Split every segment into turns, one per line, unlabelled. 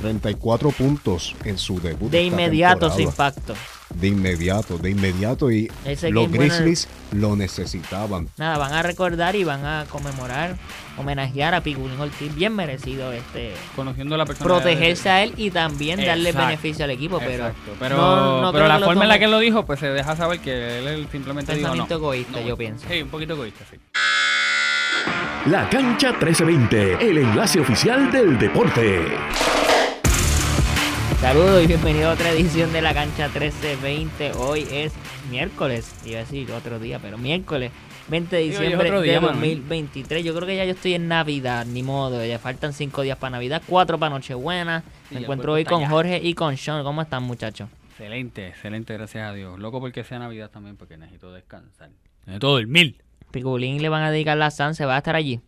34 puntos en su debut.
De
esta
inmediato su impacto.
De inmediato, de inmediato. Y
Ese
los Grizzlies lo necesitaban.
Nada, van a recordar y van a conmemorar, homenajear a Piculín Ortiz. Bien merecido este
Conociendo a la persona.
protegerse a él y también darle beneficio al equipo, pero
Exacto, pero,
no- no
pero la forma en la que él lo dijo, pues se deja saber que él, simplemente dijo no.
Pensamiento egoísta,
No,
yo pienso.
Sí, un poquito egoísta, sí.
La cancha 1320, el enlace oficial del deporte.
Saludos y bienvenido a otra edición de la cancha 1320. Hoy es miércoles, iba a decir otro día, pero miércoles 20 de diciembre
día,
de
mano.
2023. Yo creo que ya yo estoy en Navidad, ni modo, ya faltan 5 días para Navidad, 4 para Nochebuena.
Sí,
Me encuentro hoy con
ya.
Jorge y con Sean. ¿Cómo están, muchachos?
Excelente, excelente, gracias a Dios. Loco porque sea Navidad también, porque necesito descansar. Necesito dormir.
Piculín le van a dedicar la San, se va a estar allí.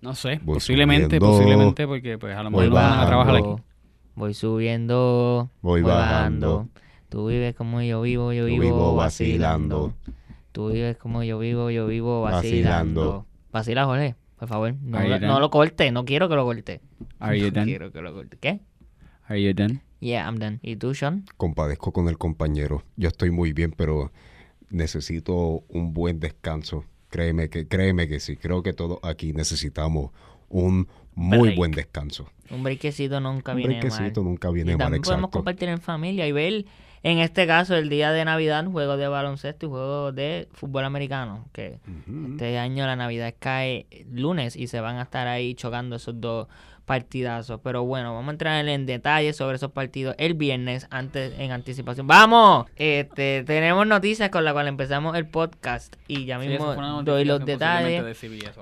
No sé,
Voy
posiblemente,
subiendo.
posiblemente, porque pues a lo mejor van a trabajar aquí.
Voy subiendo,
Voy bajando.
Tú vives como yo vivo, yo vivo,
vivo
vacilando.
vacilando.
Tú vives como yo vivo, yo vivo vacilando.
Vacilando.
Vacila, Jorge, por favor. No, lo- no lo corte, no quiero que lo corte.
Are you
No
done?
quiero que lo corte. ¿Qué?
Are you done?
Yeah, I'm done. ¿Y tú, Sean?
Compadezco con el compañero. Yo estoy muy bien, pero necesito un buen descanso. Créeme que, créeme que sí. Creo que todos aquí necesitamos un muy
Break.
buen descanso.
Un brequecito nunca
Un
viene
brequecito
mal.
nunca
Y
viene mal,
también podemos
exacto.
compartir en familia y ver, en este caso, el día de Navidad, juegos de baloncesto y juegos de fútbol americano. Que
Ujú.
este año la Navidad cae lunes y se van a estar ahí chocando esos dos partidazos. Pero bueno, vamos a entrar en detalle sobre esos partidos el viernes antes en anticipación. ¡Vamos! Este, tenemos noticias con las cuales empezamos el podcast y ya mismo doy los detalles.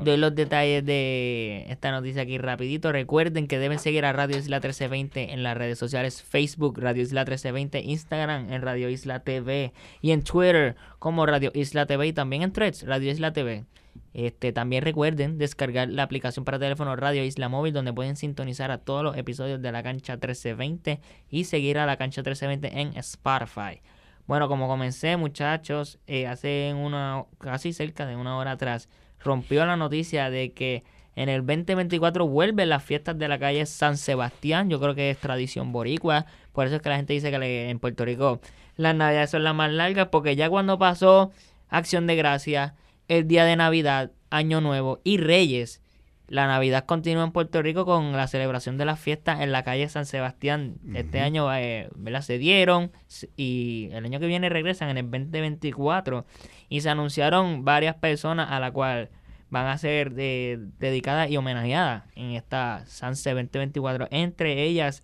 Doy los detalles de esta noticia aquí rapidito. Recuerden que deben seguir a Radio Isla 1320 en las redes sociales Facebook, Radio Isla 1320, Instagram en Radio Isla TV y en Twitter como Radio Isla TV y también en Threads, Radio Isla TV. Este, también recuerden descargar la aplicación para teléfono Radio Isla Móvil donde pueden sintonizar a todos los episodios de la cancha 1320 y seguir a la cancha 1320 en Spotify. Bueno, como comencé, muchachos, eh, hace una casi cerca de una hora atrás, rompió la noticia de que en el 2024 vuelven las fiestas de la calle San Sebastián. Yo creo que es tradición boricua. Por eso es que la gente dice que en Puerto Rico las navidades son las más largas. Porque ya cuando pasó Acción de Gracia, el día de Navidad, Año Nuevo y Reyes, la Navidad continúa en Puerto Rico con la celebración de las fiestas en la calle San Sebastián. Este año eh, ¿verdad? se dieron y el año que viene regresan en el 2024 y se anunciaron varias personas a la cual van a ser de- dedicadas y homenajeadas en esta Sanse 2024. Entre ellas,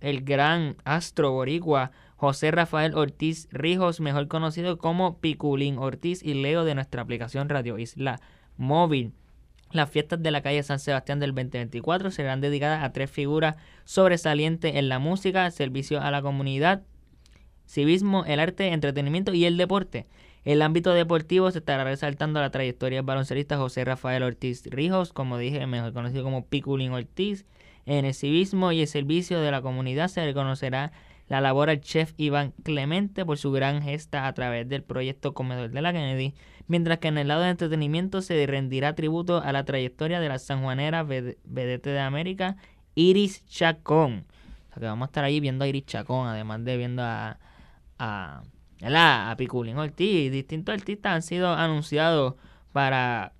el gran astro boricua José Rafael Ortiz Rijos, mejor conocido como Piculín Ortiz y Leo de nuestra aplicación Radio Isla Móvil. Las fiestas de la calle San Sebastián del 2024 serán dedicadas a tres figuras sobresalientes en la música, servicio a la comunidad, civismo, el arte, entretenimiento y el deporte. El ámbito deportivo se estará resaltando la trayectoria del José Rafael Ortiz Rijos, como dije, mejor conocido como Piculín Ortiz. En el civismo y el servicio de la comunidad se reconocerá la labor al chef Iván Clemente por su gran gesta a través del proyecto Comedor de la Kennedy, mientras que en el lado de entretenimiento se rendirá tributo a la trayectoria de la sanjuanera ved- vedette de América, Iris Chacón. O sea que vamos a estar ahí viendo a Iris Chacón, además de viendo a, a, ¿verdad? a Piculín Ortiz. Distintos artistas han sido anunciados para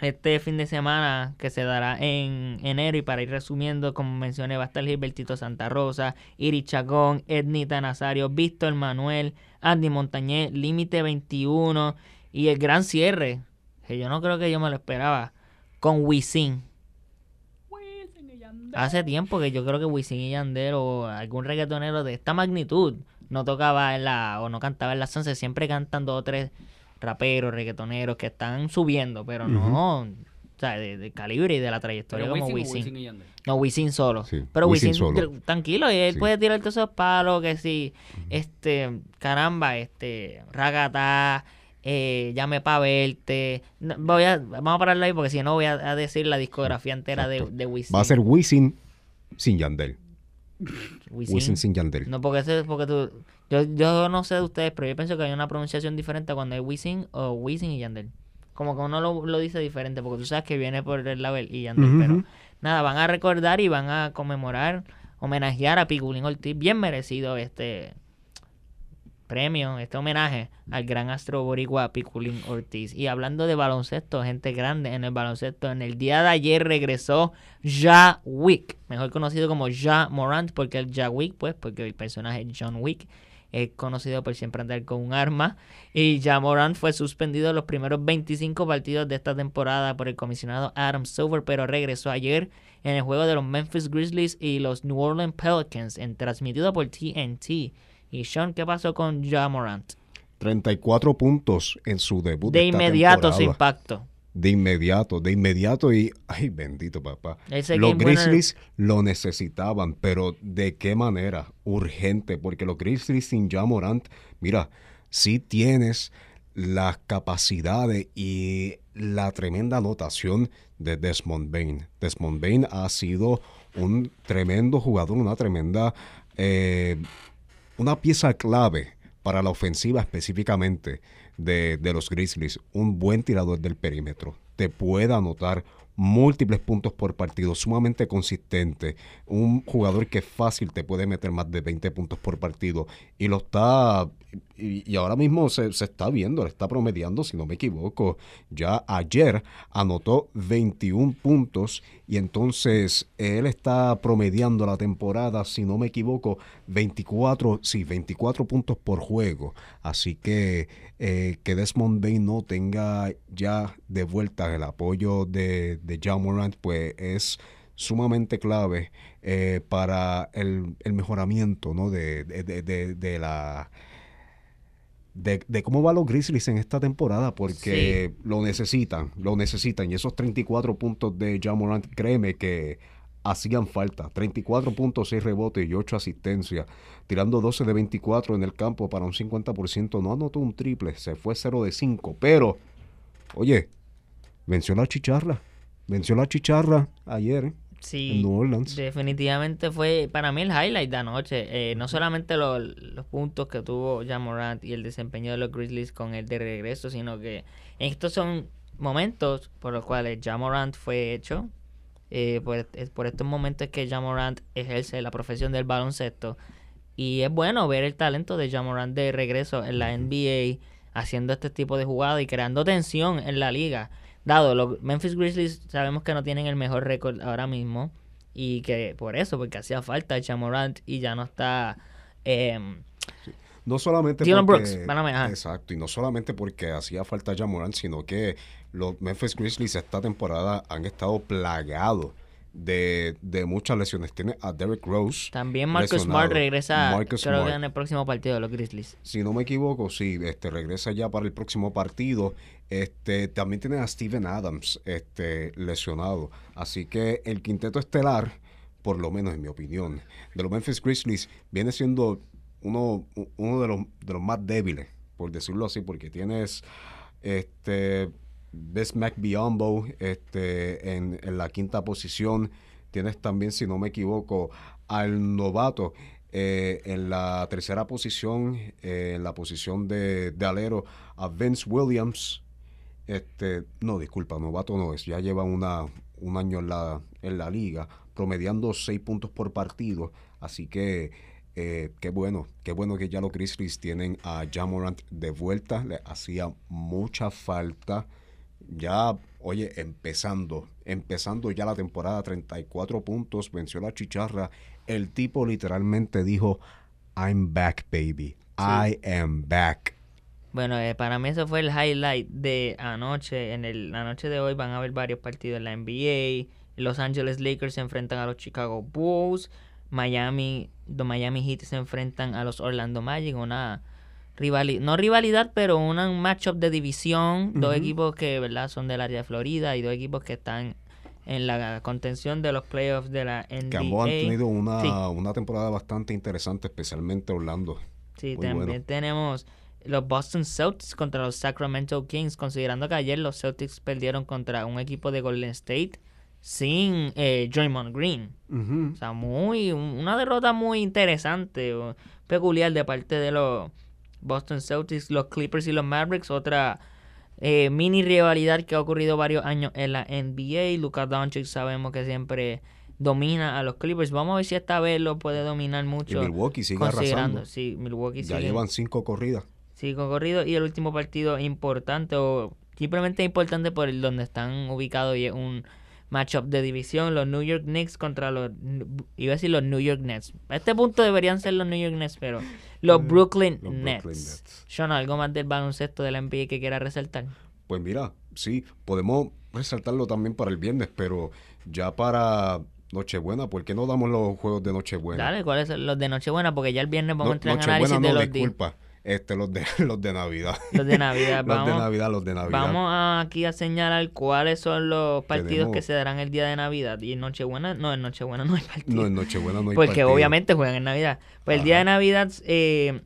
este fin de semana que se dará en enero y para ir resumiendo, como mencioné, va a estar Gilbertito Santa Rosa, Iri Chacón, Ednita Nazario, Víctor Manuel, Andy Montañez, Límite 21 y el gran cierre, que yo no creo que yo me lo esperaba, con Wisin. Hace tiempo que yo creo que Wisin y Yandel o algún reggaetonero de esta magnitud no tocaba en la o no cantaba en la Sunset, siempre cantan dos o tres raperos, reggaetoneros que están subiendo, pero no, o sea, de, de calibre y de la trayectoria como
Wisin y?
No, Wisin solo.
Sí,
Pero
Wisin
Wisin,
solo.
tr- tranquilo, él
Sí.
puede tirar todos esos palos que si, este, caramba, este, ragatá, eh, llame pa' verte. No, voy a, vamos a pararlo ahí porque si no voy a, a decir la discografía entera de, de Wisin.
Va a ser Wisin sin Yandel.
Wisin.
Wisin sin Yandel.
No, porque, eso es porque tú, yo, yo no sé de ustedes, pero yo pienso que hay una pronunciación diferente cuando hay Wisin o Wisin y Yandel. Como que uno lo, lo dice diferente, porque tú sabes que viene por el lado del y Yandel, pero nada, van a recordar y van a conmemorar homenajear a Piculín Ortiz. Bien merecido este premio, este homenaje al gran astro boricua Piculín Ortiz. Y hablando de baloncesto, gente grande en el baloncesto, en el día de ayer regresó Ja Wick, mejor conocido como Ja Morant, porque el Ja Wick, pues, porque el personaje John Wick es conocido por siempre andar con un arma. Y Ja Morant fue suspendido los primeros 25 partidos de esta temporada por el comisionado Adam Silver, pero regresó ayer en el juego de los Memphis Grizzlies y los New Orleans Pelicans, en, transmitido por TNT. Y Sean, ¿qué pasó con Ja Morant?
34 puntos en su debut.
De
esta
inmediato su
temporada.
impacto.
De inmediato, de inmediato y, ay bendito papá.
Ese
Los
winner-
Grizzlies lo necesitaban, pero ¿de qué manera? Urgente, porque los Grizzlies sin Ja Morant, mira, sí tienes las capacidades y la tremenda anotación de Desmond Bain. Desmond Bain ha sido un tremendo jugador, una tremenda, eh, una pieza clave para la ofensiva específicamente de, de los Grizzlies. Un buen tirador del perímetro. Te puede anotar múltiples puntos por partido, sumamente consistente. Un jugador que fácil te puede meter más de 20 puntos por partido. Y lo está. Y, ahora mismo se, se está viendo, le está promediando, si no me equivoco. Ya ayer anotó 21 puntos y entonces él está promediando la temporada, si no me equivoco, 24, sí, 24 puntos por juego. Así que eh, que Desmond Bain no tenga ya de vuelta el apoyo de, de Ja Morant, pues es sumamente clave eh, para el, el mejoramiento ¿no? de- de- de la de, de cómo van los Grizzlies en esta temporada, porque lo necesitan, lo necesitan. Y esos 34 puntos de Ja Morant, créeme que hacían falta. 34 puntos, 6 rebotes y 8 asistencias. Tirando 12 de 24 en el campo para un 50%. No anotó un triple, se fue 0 de 5. Pero, oye, venció la chicharra. Venció la chicharra ayer ¿eh?
Sí,
en New Orleans.
definitivamente fue para mí el highlight de anoche. Eh, no solamente lo- los puntos que tuvo Ja Morant y el desempeño de los Grizzlies con el de regreso, sino que estos son momentos por los cuales Ja Morant fue hecho. Eh, por, es por estos momentos que Ja Morant ejerce la profesión del baloncesto. Y es bueno ver el talento de Ja Morant de regreso en la NBA, haciendo este tipo de jugadas y creando tensión en la liga. Dado, los Memphis Grizzlies sabemos que no tienen el mejor récord ahora mismo. Y que por eso, porque hacía falta Ja Morant y ya no está. em,
No solamente
Dylan
porque,
Brooks, ajá.
exacto, y no solamente porque hacía falta Ja Morant, sino que los Memphis Grizzlies esta temporada han estado plagados de, de muchas lesiones. Tiene a Derrick Rose.
también Marcus
lesionado.
Smart regresa,
Marcus
creo
Smart.
que en el próximo partido de los Grizzlies.
Si no me equivoco, sí, este regresa ya para el próximo partido. Este también tiene a Steven Adams, este lesionado. Así que el quinteto estelar, por lo menos en mi opinión, de los Memphis Grizzlies viene siendo uno, uno de los de los más débiles, por decirlo así, porque tienes este Bismack Biombo este en, en la quinta posición. Tienes también, si no me equivoco, al novato eh, en la tercera posición, eh, en la posición de, de alero, a Vince Williams. Este, no, disculpa, novato no es, ya lleva una, un año en la, en la liga, promediando seis puntos por partido. Así que eh, qué bueno, qué bueno que ya los Grizzlies tienen a Jamorant de vuelta. Le hacía mucha falta. Ya, oye, empezando, empezando ya la temporada, 34 puntos, venció la chicharra. El tipo literalmente dijo, I'm back, baby. I am back.
Bueno, eh, para mí eso fue el highlight de anoche. En el, la noche de hoy van a haber varios partidos en la NBA. Los Angeles Lakers se enfrentan a los Chicago Bulls. Miami, los Miami Heat se enfrentan a los Orlando Magic. Una rivalidad, no rivalidad, pero una- un matchup de división. Dos equipos que verdad son del área de Florida y dos equipos que están en la contención de los playoffs de la NBA.
Que ambos han tenido una,
Sí.
una temporada bastante interesante, especialmente Orlando.
Sí,
Muy
también
bueno.
tenemos los Boston Celtics contra los Sacramento Kings, considerando que ayer los Celtics perdieron contra un equipo de Golden State sin eh, Draymond Green. O sea, muy una derrota muy interesante, peculiar de parte de los Boston Celtics, los Clippers y los Mavericks. Otra eh, mini rivalidad que ha ocurrido varios años en la NBA. Luka Doncic sabemos que siempre domina a los Clippers. Vamos a ver si esta vez lo puede dominar
Y
mucho.
Milwaukee sigue arrasando.
sí, Milwaukee
Ya
sigue,
llevan cinco corridas.
sigue corrido. Y el último partido importante, o simplemente importante por el donde están ubicados, y es un matchup de división, los New York Knicks contra los, iba a decir los New York Nets. A este punto deberían ser los New York Nets, pero los Brooklyn,
Mm, Brooklyn
Nets.
Nets.
Sean, ¿algo más del baloncesto de la NBA que quiera resaltar?
Pues mira, sí, podemos resaltarlo también para el viernes, pero ya para Nochebuena, ¿por qué no damos los juegos de Nochebuena?
Dale, ¿cuáles son los de Nochebuena? Porque ya el viernes vamos
No-
a entrar en análisis
no,
de los, di-
disculpa. Este, los de, los de Navidad.
los de Navidad.
los
Vamos,
de Navidad, los de Navidad.
vamos a- aquí a señalar cuáles son los partidos
Tenemos-
que se darán el día de Navidad. Y en Nochebuena, no, en Nochebuena no hay partido.
No, en Nochebuena no hay
Porque
partido.
obviamente juegan en Navidad. Pues el día de Navidad, eh,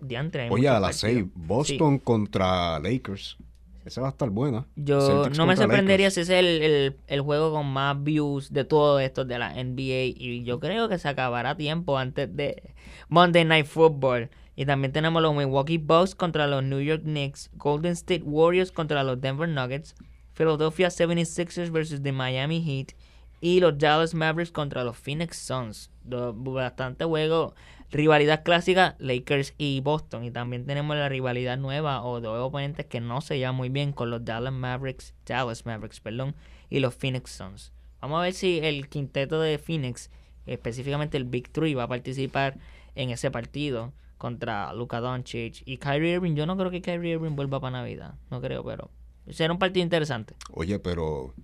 diantre,
Oye, a las
partidos.
6, Boston contra Lakers. Esa va a estar buena.
Yo
Celtics
no me sorprendería
Lakers.
si ese es el, el- el juego con más views de todos estos de la NBA. Y yo creo que se acabará tiempo antes de Monday Night Football. Y también tenemos los Milwaukee Bucks contra los New York Knicks, Golden State Warriors contra los Denver Nuggets, Philadelphia 76ers versus the Miami Heat y los Dallas Mavericks contra los Phoenix Suns. Bastante juego. Rivalidad clásica, Lakers y Boston. Y también tenemos la rivalidad nueva o dos oponentes que no se llevan muy bien con los Dallas Mavericks, Dallas Mavericks, perdón, y los Phoenix Suns. Vamos a ver si el quinteto de Phoenix, específicamente el Big Three, va a participar en ese partido contra Luka Doncic y Kyrie Irving. Yo no creo que Kyrie Irving vuelva para Navidad, no creo, pero será un partido interesante.
Oye, pero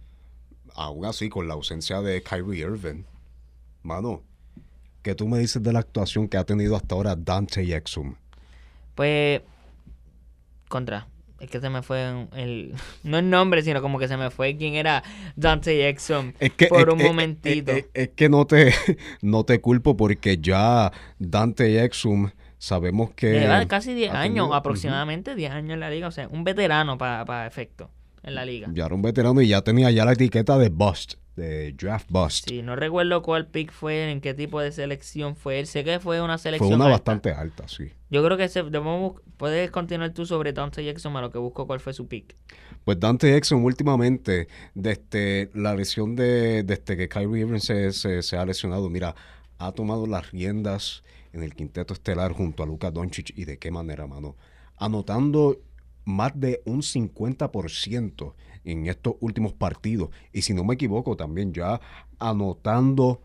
aún así, con la ausencia de Kyrie Irving, mano, ¿qué tú me dices de la actuación que ha tenido hasta ahora Dante Exum?
Pues, contra. Es que se me fue el. No el nombre, sino como que se me fue quién era Dante Exum
Es que,
por
es-
un
es-
momentito.
Es, que no te, no te culpo porque ya Dante Exum sabemos que...
Lleva casi 10
ha
años,
tenido-
aproximadamente 10 años en la liga. O sea, un veterano para efecto en la liga.
Ya era un veterano y ya tenía ya la etiqueta de bust, de draft bust.
Sí, no recuerdo cuál pick fue, en qué tipo de selección fue él. Sé que fue una
Fue
selección.
una
alta.
bastante alta, sí.
Yo creo que se, debemos puedes continuar tú sobre Dante Jackson a lo que busco cuál fue su pick.
Pues Dante Exum últimamente, desde la lesión de, desde que Kyrie Irving se, se, se ha lesionado, mira, ha tomado las riendas en el quinteto estelar junto a Luka Doncic y de qué manera, mano. Anotando más de un 50% en estos últimos partidos. Y si no me equivoco, también ya anotando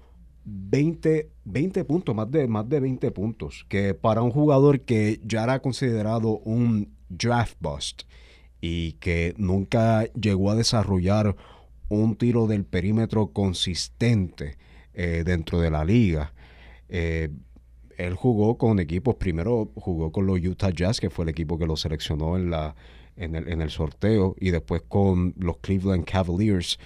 20, 20 puntos, más de, más de 20 puntos, que para un jugador que ya era considerado un draft bust y que nunca llegó a desarrollar un tiro del perímetro consistente eh, dentro de la liga. Eh, él jugó con equipos, primero jugó con los Utah Jazz, que fue el equipo que lo seleccionó en, la, en, el, en el sorteo, y después con los Cleveland Cavaliers.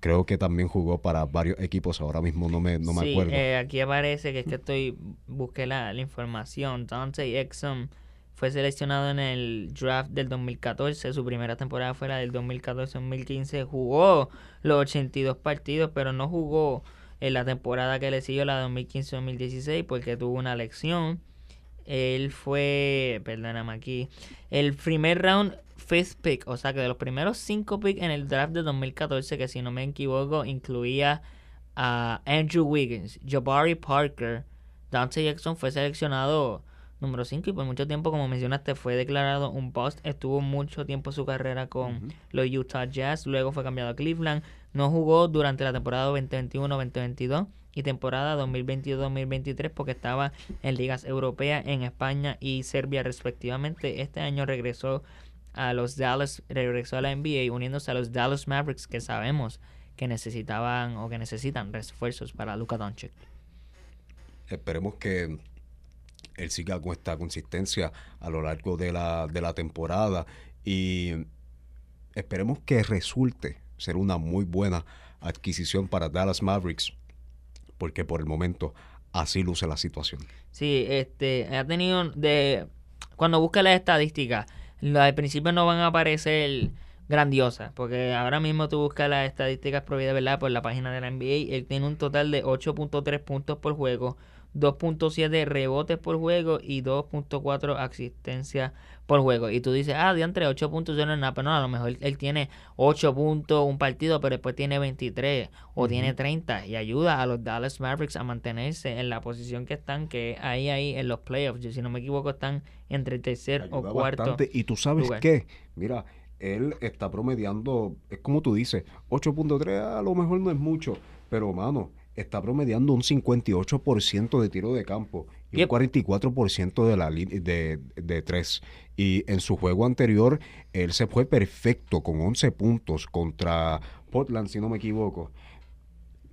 Creo que también jugó para varios equipos, ahora mismo no me, no me
sí,
acuerdo.
eh, aquí aparece que es que estoy, busqué la, la información. Dante Exum fue seleccionado en el draft del 2014. Su primera temporada fue la del 2014-2015. Jugó los 82 partidos, pero no jugó en la temporada que le siguió, la 2015-2016, porque tuvo una lección. Él fue, perdóname aquí, el primer round fifth pick, o sea que de los primeros cinco picks en el draft de 2014, que si no me equivoco incluía a Andrew Wiggins, Jabari Parker, Dante Jackson fue seleccionado número 5 y por mucho tiempo, como mencionaste, fue declarado un post. Estuvo mucho tiempo su carrera con los Utah Jazz, luego fue cambiado a Cleveland. No jugó durante la temporada 2021-2022 y temporada 2022-2023 porque estaba en ligas europeas en España y Serbia respectivamente. Este año regresó a los Dallas, regresó a la NBA uniéndose a los Dallas Mavericks que sabemos que necesitaban o que necesitan refuerzos para Luka Doncic.
Esperemos que él siga con esta consistencia a lo largo de la, de la temporada y esperemos que resulte ser una muy buena adquisición para Dallas Mavericks porque por el momento así luce la situación.
Sí, este, ha tenido de cuando busca las estadísticas, las al principio no van a aparecer grandiosas, porque ahora mismo tú buscas las estadísticas prohibidas, ¿verdad? Por la página de la NBA, él tiene un total de 8.3 puntos por juego, 2.7 rebotes por juego y 2.4 asistencias por juego. Y tú dices, ah, de entre 8 puntos no es nada, pero no, a lo mejor él tiene 8 puntos un partido, pero después tiene 23 o tiene 30 y ayuda a los Dallas Mavericks a mantenerse en la posición que están, que ahí, ahí en los playoffs, yo, si no me equivoco, están entre el tercer o
Ayuda
cuarto.
bastante. Y tú sabes
lugar.
qué, mira, él está promediando, es como tú dices, 8.3 a lo mejor no es mucho, pero mano, está promediando un 58% de tiro de campo y un 44% de la de, de 3. Y en su juego anterior, él se fue perfecto con 11 puntos contra Portland, si no me equivoco.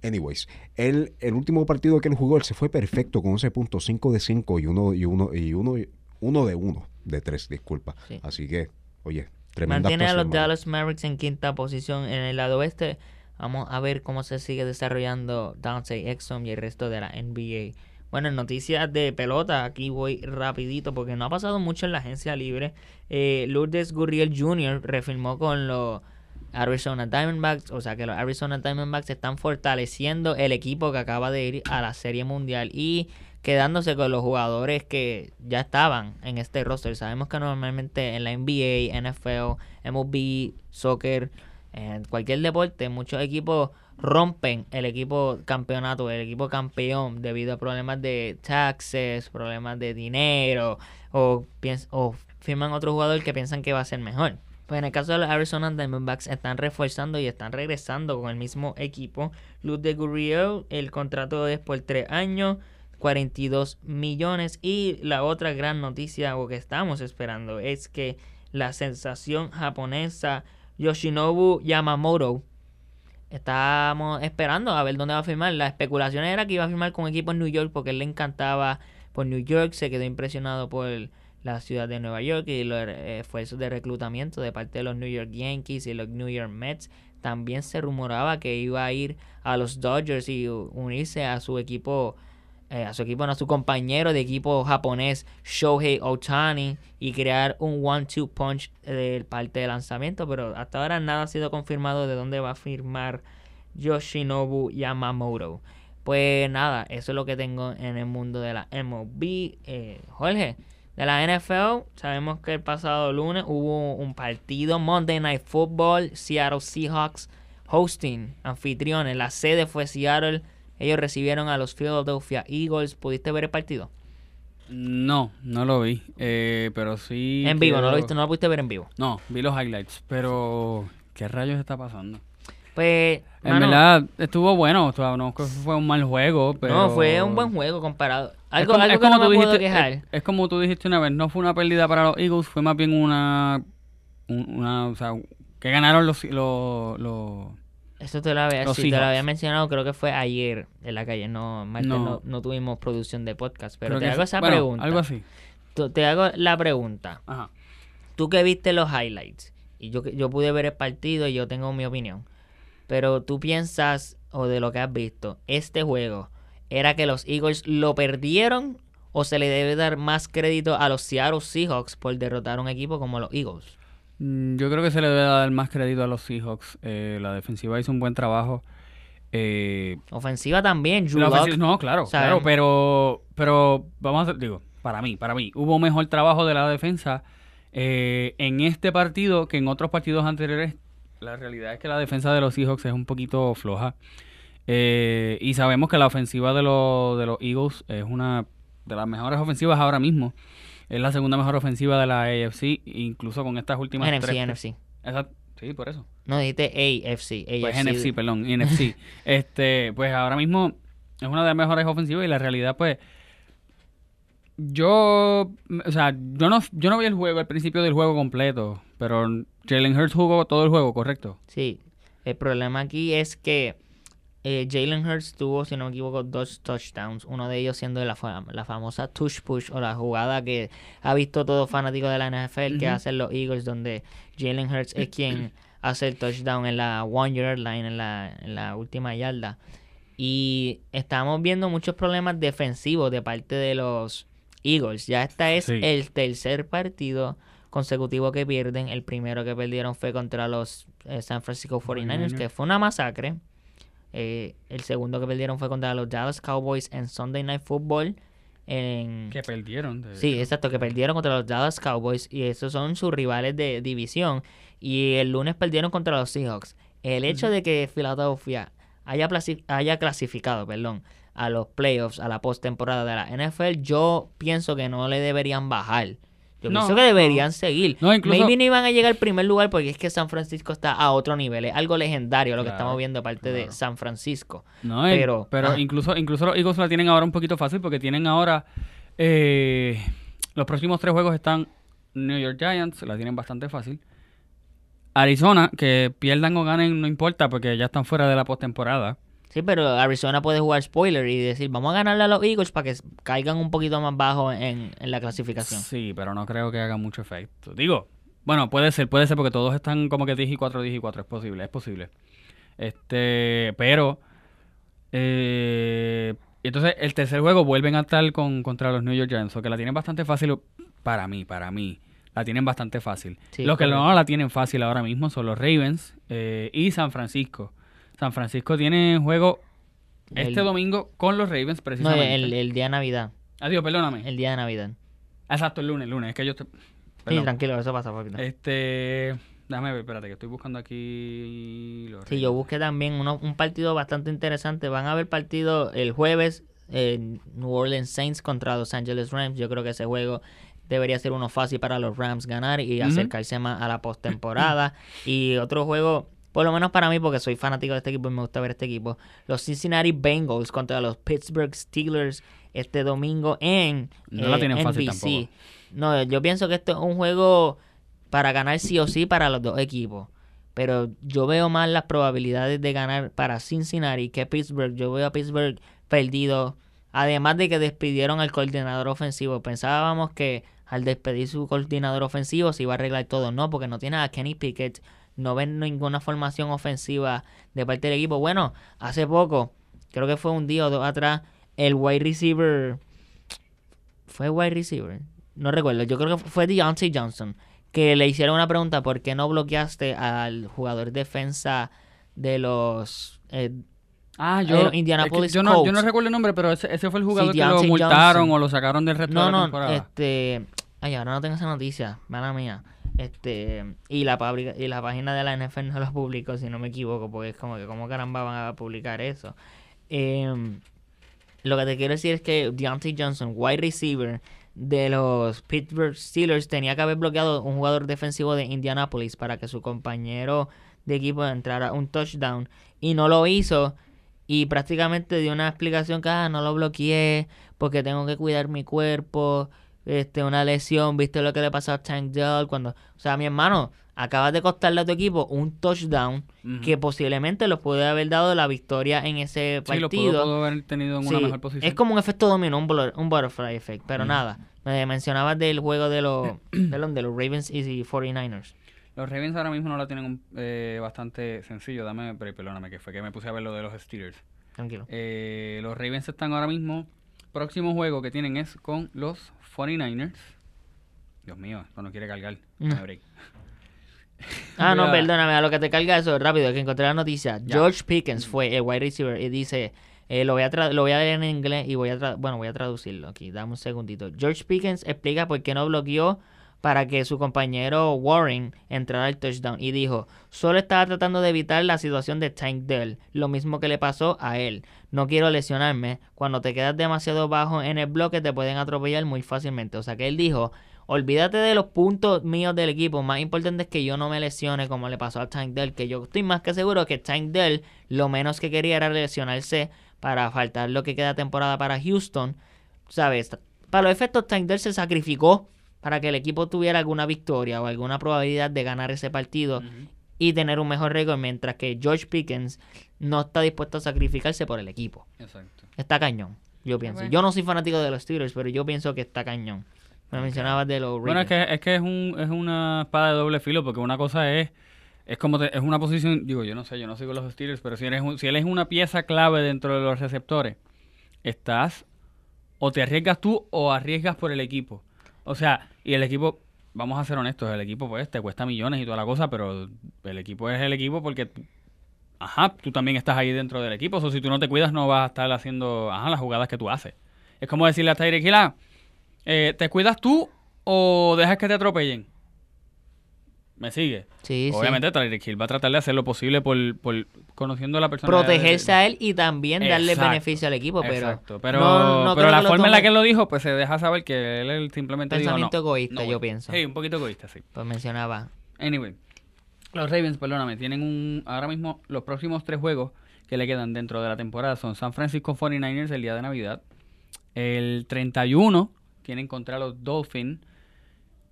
Anyways, él, el último partido que él jugó, él se fue perfecto con 11 puntos, 5 de 5 y 1 y uno, y uno, uno de 1, de 3, disculpa.
Sí.
Así que, oye, tremenda
Mantiene a los. Dallas Mavericks en quinta posición en el lado oeste. Vamos a ver cómo se sigue desarrollando Dante Exum y el resto de la NBA. Bueno, en noticias de pelota, aquí voy rapidito porque no ha pasado mucho en la agencia libre. Eh, Lourdes Gurriel Jr. refirmó con los Arizona Diamondbacks, o sea que los Arizona Diamondbacks están fortaleciendo el equipo que acaba de ir a la Serie Mundial y quedándose con los jugadores que ya estaban en este roster. Sabemos que normalmente en la NBA, NFL, MLB, soccer, en cualquier deporte, muchos equipos rompen el equipo campeonato, el equipo campeón debido a problemas de taxes, problemas de dinero o, o firman otro jugador que piensan que va a ser mejor. Pues en el caso de los Arizona Diamondbacks están reforzando y están regresando con el mismo equipo. Luz de Gurriel, el contrato es por tres años, 42 millones. Y la otra gran noticia o que estamos esperando es que la sensación japonesa Yoshinobu Yamamoto Estábamos esperando a ver dónde va a firmar. La especulación era que iba a firmar con equipo en New York porque él le encantaba por New York. Se quedó impresionado por la ciudad de Nueva York y los eh, esfuerzos de reclutamiento de parte de los New York Yankees y los New York Mets. También se rumoraba que iba a ir a los Dodgers y unirse a su equipo, eh, a su equipo, a su compañero de equipo japonés Shohei Otani y crear un one-two punch del parte de lanzamiento. Pero hasta ahora nada ha sido confirmado de dónde va a firmar Yoshinobu Yamamoto. Pues nada, eso es lo que tengo en el mundo de la MLB. Eh, Jorge, de la NFL, sabemos que el pasado lunes hubo un partido Monday Night Football, Seattle Seahawks hosting, anfitriones. La sede fue Seattle. Ellos recibieron a los Philadelphia Eagles. ¿Pudiste ver el partido?
No, no lo vi. eh, pero sí.
en vivo, no lo viste, no lo pudiste ver en vivo.
No, vi los highlights. Pero. ¿Qué rayos está pasando?
Pues,
En
mano,
verdad, estuvo bueno. no fue un mal juego, pero.
no, fue un buen juego comparado.
Es
Algo,
como-
algo
es
que no
como
me
tú
puedo
dijiste-
quejar.
Es, es como tú dijiste una vez, no fue una pérdida para los Eagles, fue más bien una. un- una o sea, que ganaron los. los, los-
Eso te lo había, sí, te lo había mencionado, creo que fue ayer en la calle. No, martes no.
No.
no tuvimos producción de podcast, pero
creo
te hago esa
bueno,
pregunta.
Algo así.
Tú- Te hago la pregunta.
Ajá.
Tú que viste los highlights, y yo, que- yo pude ver el partido y yo tengo mi opinión, pero tú piensas, o de lo que has visto, este juego, ¿era que los Eagles lo perdieron o se le debe dar más crédito a los Seattle Seahawks por derrotar a un equipo como los Eagles?
Mm, Yo creo que se le debe dar más crédito a los Seahawks. Eh, la defensiva hizo un buen trabajo. Eh,
Ofensiva también, Drew
ofensiva- no, claro, claro, pero, pero vamos a hacer- digo, para mí, para mí, hubo mejor trabajo de la defensa eh, en este partido que en otros partidos anteriores. La realidad es que la defensa de los Seahawks es un poquito floja. Eh, y sabemos que la ofensiva de, los de los Eagles es una de las mejores ofensivas ahora mismo. Es la segunda mejor ofensiva de la AFC, incluso con estas últimas
NFC,
tres.
NFC.
Exacto, sí, por eso.
No, dijiste AFC.
Pues
AFC.
NFC, perdón, NFC. este, pues ahora mismo es una de las mejores ofensivas y la realidad, pues, yo, o sea, yo no, yo no vi el juego, al principio del juego completo, pero Jalen Hurts jugó todo el juego, ¿correcto?
Sí, el problema aquí es que eh, Jalen Hurts tuvo, si no me equivoco, dos touchdowns. Uno de ellos siendo la, fam- la famosa touch push o la jugada que ha visto todo fanático de la NFL que hacen los Eagles, donde Jalen Hurts es quien hace el touchdown en la one yard line, en la, en la última yarda. Y estamos viendo muchos problemas defensivos de parte de los Eagles. Ya esta es
Sí.
el tercer partido consecutivo que pierden. El primero que perdieron fue contra los eh, San Francisco 49ers,
49ers.
que fue una masacre. Eh, el segundo que perdieron fue contra los Dallas Cowboys en Sunday Night Football. En,
Que perdieron. de
Sí, exacto, que perdieron contra los Dallas Cowboys y esos son sus rivales de división. Y el lunes perdieron contra los Seahawks. El hecho de que Philadelphia haya clasificado perdón, a los playoffs, a la postemporada de la NFL, yo pienso que no le deberían bajar. Yo
No,
pienso que deberían seguir.
No, incluso-
Maybe no iban a llegar al primer lugar porque es que San Francisco está a otro nivel. Es algo legendario lo que estamos viendo de parte de. San Francisco.
No,
Pero-
pero, incluso, incluso los Eagles la tienen ahora un poquito fácil porque tienen ahora eh, los próximos tres juegos están New York Giants, la tienen bastante fácil. Arizona, que pierdan o ganen no importa porque ya están fuera de la postemporada.
Sí, pero Arizona puede jugar spoiler y decir, vamos a ganarle a los Eagles para que caigan un poquito más bajo en, en la clasificación.
Sí, pero no creo que haga mucho efecto. Digo, bueno, puede ser, puede ser porque todos están como que 10 y 4, 10 y 4, es posible, es posible. Este, pero eh, entonces el tercer juego vuelven a estar con contra los New York Giants, o que la tienen bastante fácil para mí, para mí. La tienen bastante fácil.
Sí,
los que no la tienen fácil ahora mismo son los Ravens eh, y San Francisco. San Francisco tiene juego este domingo con los Ravens
No,
precisamente.
el, el día de Navidad.
Adiós, perdóname.
El día de Navidad.
Exacto, el lunes, el lunes. Es que yo... te-
Sí, tranquilo, eso pasa, papito.
Este. Déjame ver, espérate, que estoy buscando aquí. Los
Sí, yo busqué también uno- un partido bastante interesante. Van a haber partido el jueves en New Orleans Saints contra Los Angeles Rams. Yo creo que ese juego debería ser uno fácil para los Rams ganar y acercarse más a la postemporada. y otro juego, por lo menos para mí, porque soy fanático de este equipo y me gusta ver este equipo, los Cincinnati Bengals contra los Pittsburgh Steelers este domingo en
No la
eh,
fácil
NBC.
tampoco.
No, yo pienso que esto es un juego para ganar sí o sí para los dos equipos. Pero yo veo más las probabilidades de ganar para Cincinnati que Pittsburgh. Yo veo a Pittsburgh perdido. Además de que despidieron al coordinador ofensivo. Pensábamos que al despedir su coordinador ofensivo se iba a arreglar todo. No, porque no tiene a Kenny Pickett. No ven ninguna formación ofensiva de parte del equipo. Bueno, hace poco, creo que fue un día o dos atrás, el wide receiver. ¿Fue wide receiver? No recuerdo. Yo creo que fue Deontay Johnson. Que le hicieron una pregunta: ¿por qué no bloqueaste al jugador defensa de los. eh,
Ah,
Eh,
yo.
los Indianapolis
es que yo, no, yo no recuerdo el nombre, pero ese, ese fue el jugador que lo multaron
Johnson.
o lo sacaron del resto
no,
de la
no,
temporada.
este. Ay, ahora no tengo esa noticia, mala mía. Este, y la, y la página de la NFL no lo publicó, si no me equivoco, porque es como que, ¿cómo caramba van a publicar eso? Em, lo que te quiero decir es que Deontay Johnson, wide receiver de los Pittsburgh Steelers, tenía que haber bloqueado un jugador defensivo de Indianapolis para que su compañero de equipo entrara un touchdown y no lo hizo. Y prácticamente dio una explicación que ah, no lo bloqueé porque tengo que cuidar mi cuerpo, este, una lesión, viste lo que le pasó a Tank Dell cuando, o sea, mi hermano, acabas de costarle a tu equipo un touchdown que posiblemente los puede haber dado la victoria en ese
sí, lo
partido.
pudo, pudo haber tenido en una
Sí,
mejor posición.
Es como un efecto dominó, un, un butterfly effect, pero nada. Me mencionabas del juego de los, de los, de los Ravens y 49ers.
Los Ravens ahora mismo no la tienen eh, bastante sencillo. Dame, pero perdóname, que fue que me puse a ver lo de los Steelers.
Tranquilo.
Eh, los Ravens están ahora mismo. Próximo juego que tienen es con los 49ers. Dios mío, esto no quiere cargar. Dame break.
Ah, no, perdóname, a lo que te carga eso, rápido, que encontré la noticia.
Ya.
George Pickens fue el wide receiver y dice, eh, lo, voy a lo voy a leer en inglés y voy a, bueno, voy a traducirlo aquí, dame un segundito. George Pickens explica por qué no bloqueó para que su compañero Warren entrara al touchdown y dijo, solo estaba tratando de evitar la situación de Tank Dell, lo mismo que le pasó a él. No quiero lesionarme, cuando te quedas demasiado bajo en el bloque te pueden atropellar muy fácilmente. O sea que él dijo, olvídate de los puntos míos del equipo, más importante es que yo no me lesione como le pasó a Tank Dell, que yo estoy más que seguro que Tank Dell lo menos que quería era lesionarse para faltar lo que queda temporada para Houston. ¿Sabes? Para los efectos, Tank Dell se sacrificó para que el equipo tuviera alguna victoria o alguna probabilidad de ganar ese partido y tener un mejor récord, mientras que George Pickens no está dispuesto a sacrificarse por el equipo.
Exacto.
Está cañón, yo pienso. Yo no soy fanático de los Steelers, pero yo pienso que está cañón. Me mencionabas de los
Bueno, es que, es que es, un, es una espada de doble filo, porque una cosa es, es como te- es una posición, digo, yo no sé, yo no sigo los Steelers, pero si eres un- si él es una pieza clave dentro de los receptores, estás o te arriesgas tú o arriesgas por el equipo. O sea, y el equipo, vamos a ser honestos, el equipo pues te cuesta millones y toda la cosa, pero el equipo es el equipo porque ajá, tú también estás ahí dentro del equipo. O sea, si tú no te cuidas, no vas a estar haciendo ajá, las jugadas que tú haces. Es como decirle a Tyreek Hill, ah, eh, ¿te cuidas tú o dejas que te atropellen? ¿Me sigue?
Sí, sí.
Obviamente Tyreek Hill va a tratar de hacer lo posible por, por conociendo a la persona.
Protegerse a él y también darle
Exacto,
beneficio al equipo, pero...
Exacto, pero,
no- no
pero
creo
la forma en la que él lo dijo, pues se deja saber que él, simplemente dijo
Pensamiento
no,
egoísta,
no
yo pienso.
Sí, un poquito egoísta, sí.
Pues mencionaba.
Anyway, los Ravens, perdóname, tienen un. Ahora mismo, los próximos tres juegos que le quedan dentro de la temporada son San Francisco 49ers el día de Navidad. El 31 tienen contra los Dolphins.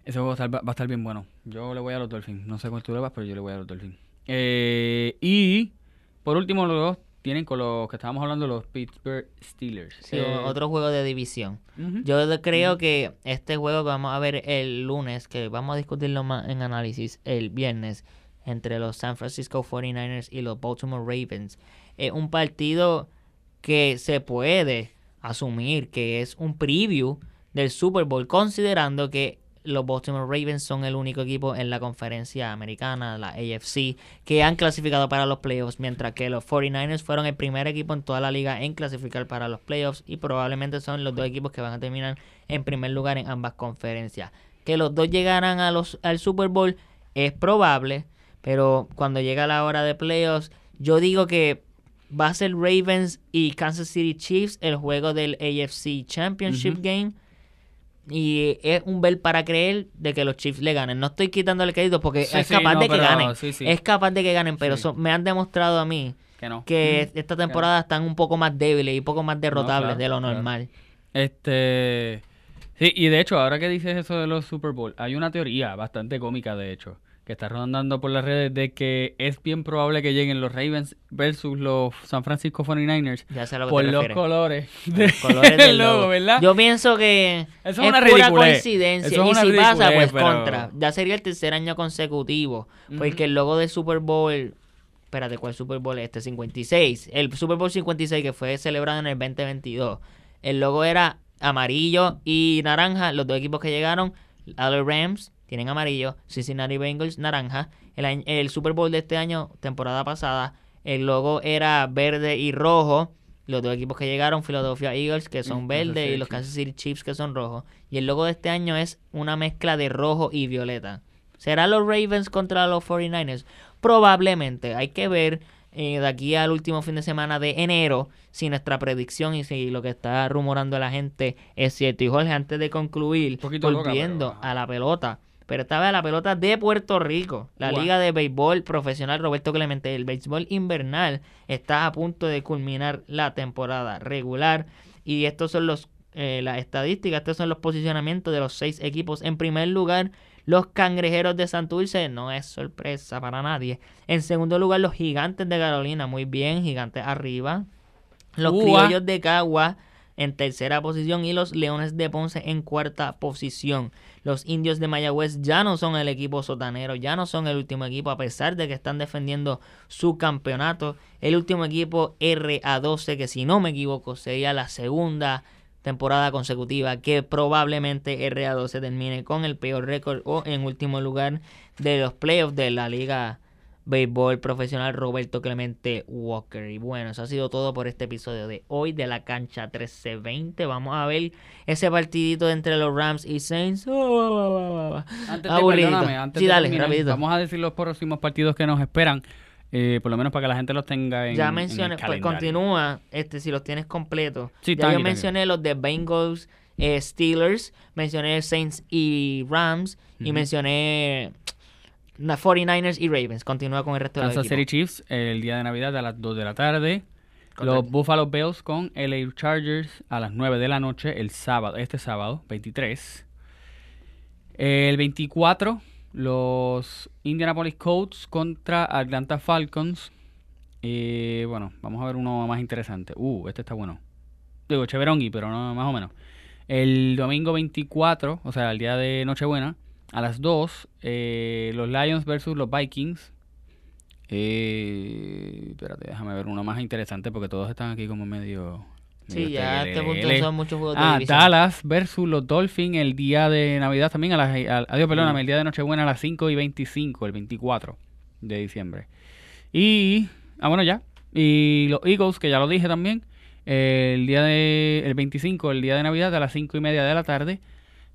Ese juego va a, estar, va a estar bien bueno. Yo le voy a los Dolphins. No sé cuál tú le vas, pero yo le voy a los Dolphins. Eh, y por último, los dos tienen con los que estábamos hablando, los Pittsburgh Steelers.
Sí,
Eh,
otro juego de división. Yo creo que este juego que vamos a ver el lunes, que vamos a discutirlo más en análisis el viernes, entre los San Francisco 49ers y los Baltimore Ravens, es un partido que se puede asumir que es un preview del Super Bowl, considerando que los Baltimore Ravens son el único equipo en la conferencia americana, la AFC, que han clasificado para los playoffs, mientras que los 49ers fueron el primer equipo en toda la liga en clasificar para los playoffs y probablemente son los dos equipos que van a terminar en primer lugar en ambas conferencias. Que los dos llegaran a los, al Super Bowl es probable, pero cuando llega la hora de playoffs, yo digo que va a ser Ravens y Kansas City Chiefs el juego del AFC Championship. Game. Y es un ver para creer de que los Chiefs le ganen. No estoy quitándole crédito porque
Sí,
es
sí,
capaz
no,
de que
pero-
ganen.
sí.
Es capaz de que ganen, pero son- me han demostrado a mí
Que no.
que esta temporada están un poco más débiles y un poco más derrotables
claro,
de lo
claro.
normal.
Este. Sí, y de hecho, ahora que dices eso de los Super Bowl, hay una teoría bastante cómica, de hecho, que está rondando por las redes de que es bien probable que lleguen los Ravens versus los San Francisco 49ers
Ya sé lo que
por
te
los colores
Los
del
colores del
logo,
logo.
¿verdad?
Yo pienso que
Eso es una
pura coincidencia.
Eso es
y si pasa, pues
pero-
contra. Ya sería el tercer año consecutivo. Porque el logo del Super Bowl. Espérate, ¿cuál Super Bowl es este? 56. El Super Bowl 56 que fue celebrado en el 2022. El logo era amarillo y naranja. Los dos equipos que llegaron, a los Rams, tienen amarillo. Cincinnati Bengals, naranja. El, año- el Super Bowl de este año, temporada pasada, el logo era verde y rojo. Los dos equipos que llegaron, Philadelphia Eagles, que son
Mm,
verdes, y los. Kansas City Chiefs, que son rojos. Y el logo de este año es una mezcla de rojo y violeta. ¿Será los Ravens contra los 49ers? Probablemente. Hay que ver eh, de aquí al último fin de semana de enero si nuestra predicción y si lo que está rumorando la gente es cierto. Y Jorge, antes de concluir,
loca,
volviendo
pero,
a la pelota. Pero esta vez a la pelota de Puerto Rico. La. Liga de Béisbol Profesional Roberto Clemente. El béisbol invernal está a punto de culminar la temporada regular. Y estos son los eh, las estadísticas, estos son los posicionamientos de los seis equipos. En primer lugar, los cangrejeros de Santurce, no es sorpresa para nadie. En segundo lugar, los gigantes de Carolina, muy bien, gigantes arriba. Los
Ua.
criollos de Cagua en tercera posición y los leones de Ponce en cuarta posición. Los indios de Mayagüez ya no son el equipo sotanero, ya no son el último equipo, a pesar de que están defendiendo su campeonato. El último equipo RA12, que si no me equivoco sería la segunda temporada consecutiva que probablemente RA12 termine con el peor récord o en último lugar de los playoffs de la liga béisbol profesional Roberto Clemente Walker. Y bueno, eso ha sido todo por este episodio de hoy de la cancha 1320. Vamos a ver ese partidito entre los Rams y Saints.
Antes de, perdóname, antes
Sí,
de
dale,
terminar,
rapidito.
vamos a decir los próximos partidos que nos esperan, eh, por lo menos para que la gente los tenga en
ya
en el
mencioné, pues continúa, este, si los tienes completos.
Sí,
ya yo
aquí,
mencioné los de Bengals, eh, Steelers, mencioné Saints y Rams, y mencioné na- 49ers y Ravens. Continúa con el resto de los
Kansas City
equipos.
Chiefs el día de Navidad a las 2 de la tarde. Los Buffalo Bills con LA Chargers a las 9 de la noche el sábado, este sábado, 23. El 24, los Indianapolis Colts contra Atlanta Falcons. Eh, bueno, vamos a ver uno más interesante. Uh, este está bueno. Digo, Cheverongui, pero no, más o menos. El domingo 24, o sea, el día de Nochebuena, a las 2, eh, los Lions versus los Vikings. Eh, espérate, déjame ver uno más interesante porque todos están aquí como medio.
Sí, ya a este punto son muchos juegos
Ah. Dallas versus los Dolphins el día de Navidad también, a las, a- adiós, perdóname, el día de Nochebuena a las 5 y 25, el 24 de diciembre. Y Ah, bueno, ya. Y los Eagles, que ya lo dije también, eh, el día de, el 25, el día de Navidad, a las 5 y media de la tarde,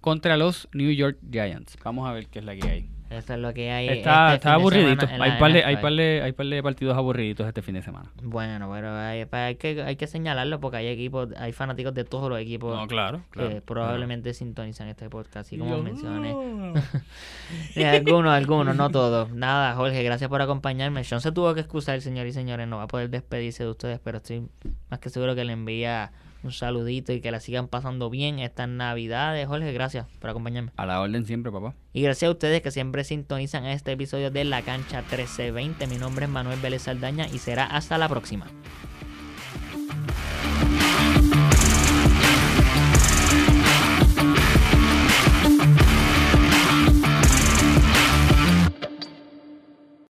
contra los New York Giants. Vamos a ver qué es la que hay.
Eso es lo que hay.
Está,
este
está aburridito.
semana
Hay par, de, hay,
NFL.
par de, hay par de partidos aburriditos este fin de semana.
Bueno, pero hay, pa- hay que, hay que señalarlo porque hay equipos, hay fanáticos de todos los equipos
No, claro,
que
claro.
probablemente sintonizan este podcast, así como
Yo-
mencioné. Algunos, algunos, no todos. Nada, Jorge, gracias por acompañarme. Sean se tuvo que excusar, señor y señores, no va a poder despedirse de ustedes, pero estoy más que seguro que le envía un saludito y que la sigan pasando bien estas navidades. Jorge, gracias por acompañarme.
A la orden siempre, papá.
Y gracias a ustedes que siempre sintonizan este episodio de La Cancha 1320. Mi nombre es Manuel Vélez Saldaña y será hasta la próxima.